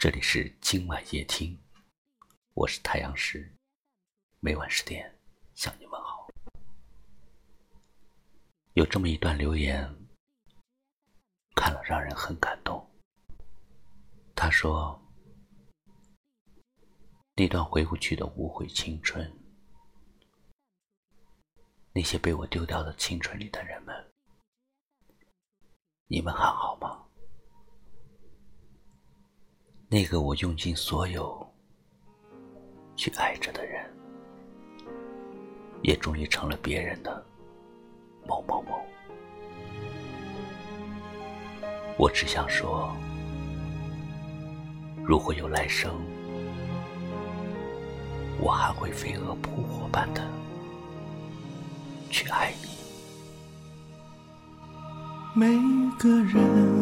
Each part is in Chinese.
这里是今晚夜听，我是太阳石，每晚十点向你问好。有这么一段留言，看了让人很感动。他说：“那段回不去的无悔青春，那些被我丢掉的青春里的人们，你们还好吗？”那个我用尽所有去爱着的人，也终于成了别人的某某某。我只想说，如果有来生，我还会飞蛾扑火般的去爱你。每个人。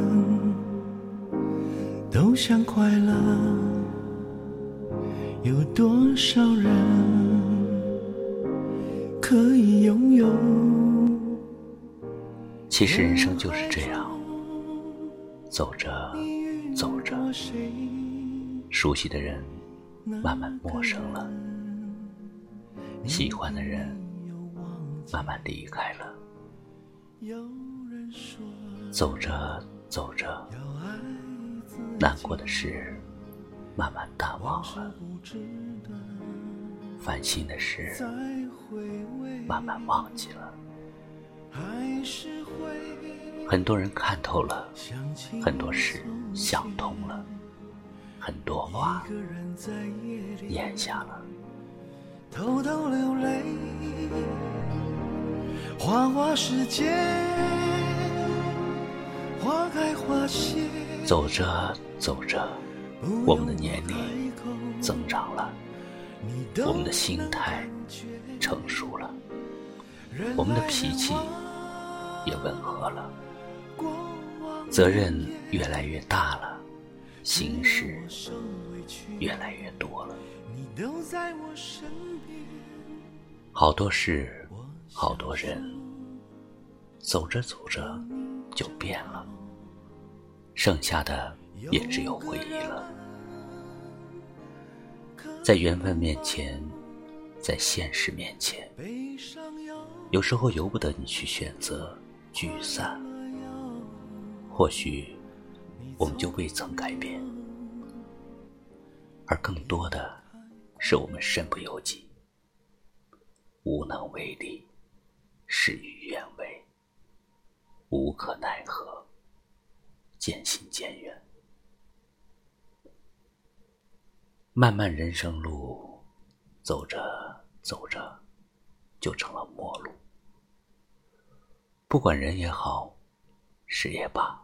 想快乐，有多少人可以拥有？其实人生就是这样，走着走着，熟悉的人慢慢陌生了，喜欢的人慢慢离开了，走着走着。难过的事慢慢淡忘了，烦心的事慢慢忘记了。很多人看透了，很多事想通了，很多话咽下了。偷偷流泪，花花世界，走着走着，我们的年龄增长了，我们的心态成熟了，我们的脾气也温和了，责任越来越大了，心事越来越多了，好多事，好多人，走着走着就变了。剩下的也只有回忆了。在缘分面前，在现实面前，有时候由不得你去选择聚散。或许我们就未曾改变，而更多的是我们身不由己，无能为力，事与愿违，无可奈何。渐行渐远，漫漫人生路，走着走着，就成了陌路。不管人也好，事也罢，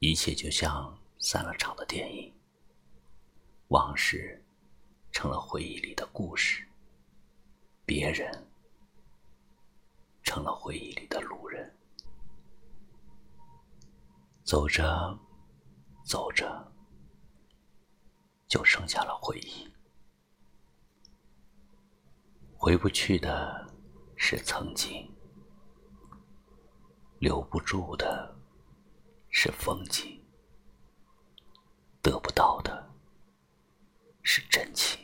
一切就像散了场的电影，往事成了回忆里的故事，别人成了回忆里的路人。走着，走着，就剩下了回忆。回不去的是曾经，留不住的是风景，得不到的是真情，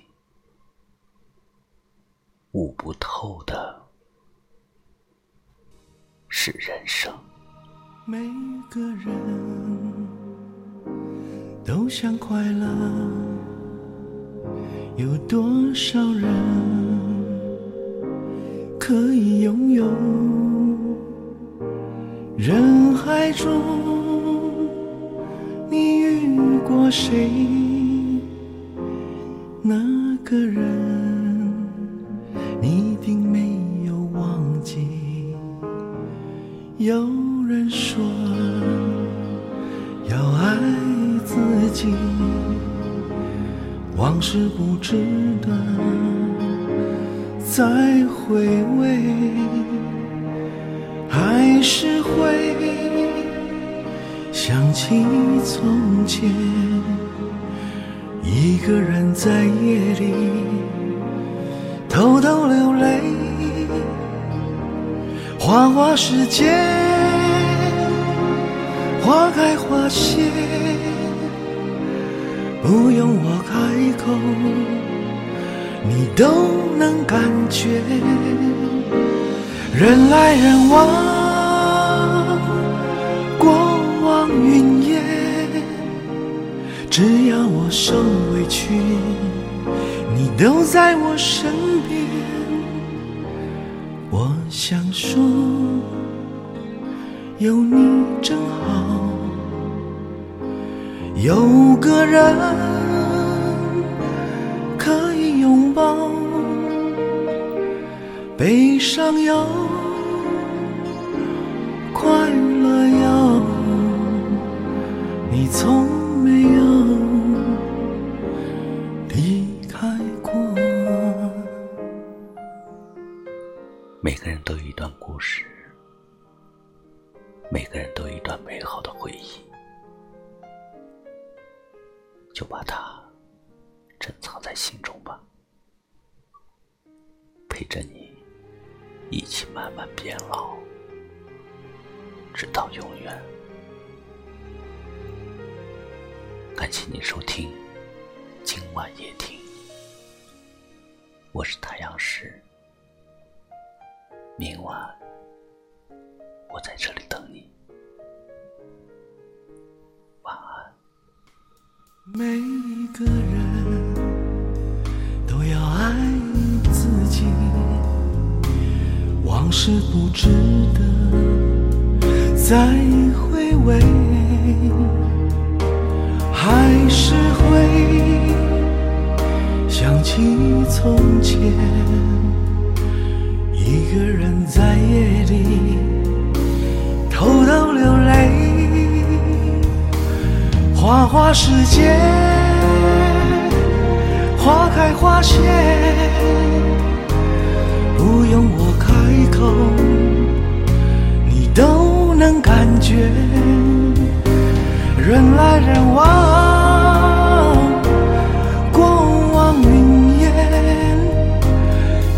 悟不透的是人生。每个人都想快乐，有多少人可以拥有？人海中，你遇过谁？那个人，你一定没有忘记。有。有人说要爱自己，往事不值得再回味，还是会想起从前，一个人在夜里偷偷流泪，花花世界。花开花谢，不用我开口，你都能感觉。人来人往，过往云烟，只要我受委屈，你都在我身边。我想说，有你真好。有个人可以拥抱，悲伤有，快乐有，你从没有离开过。每个人都有一段故事，每个人都有一段美好的回忆。就把它珍藏在心中吧，陪着你一起慢慢变老，直到永远。感谢你收听今晚夜听，我是太阳石，明晚我在这里等你。每一个人都要爱自己，往事不值得再回味，还是会想起从前，一个人在夜里花花世界，花开花谢，不用我开口，你都能感觉。人来人往，过往云烟，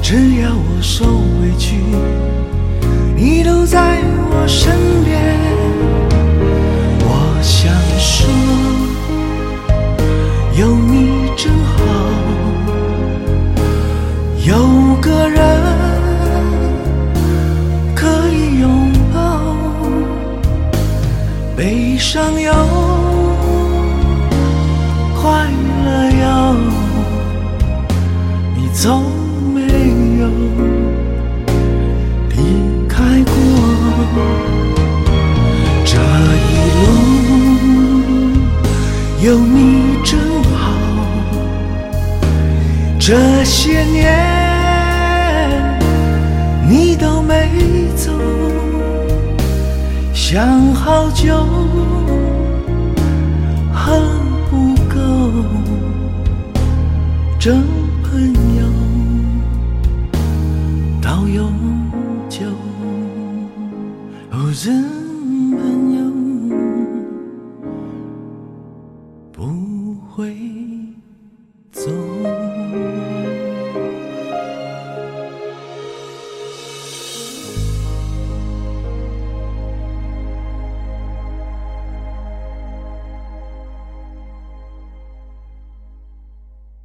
只要我受委屈，你都在我身悲伤有，快乐有，你从没有离开过，这一路有你真好。这些年想好久恨不够，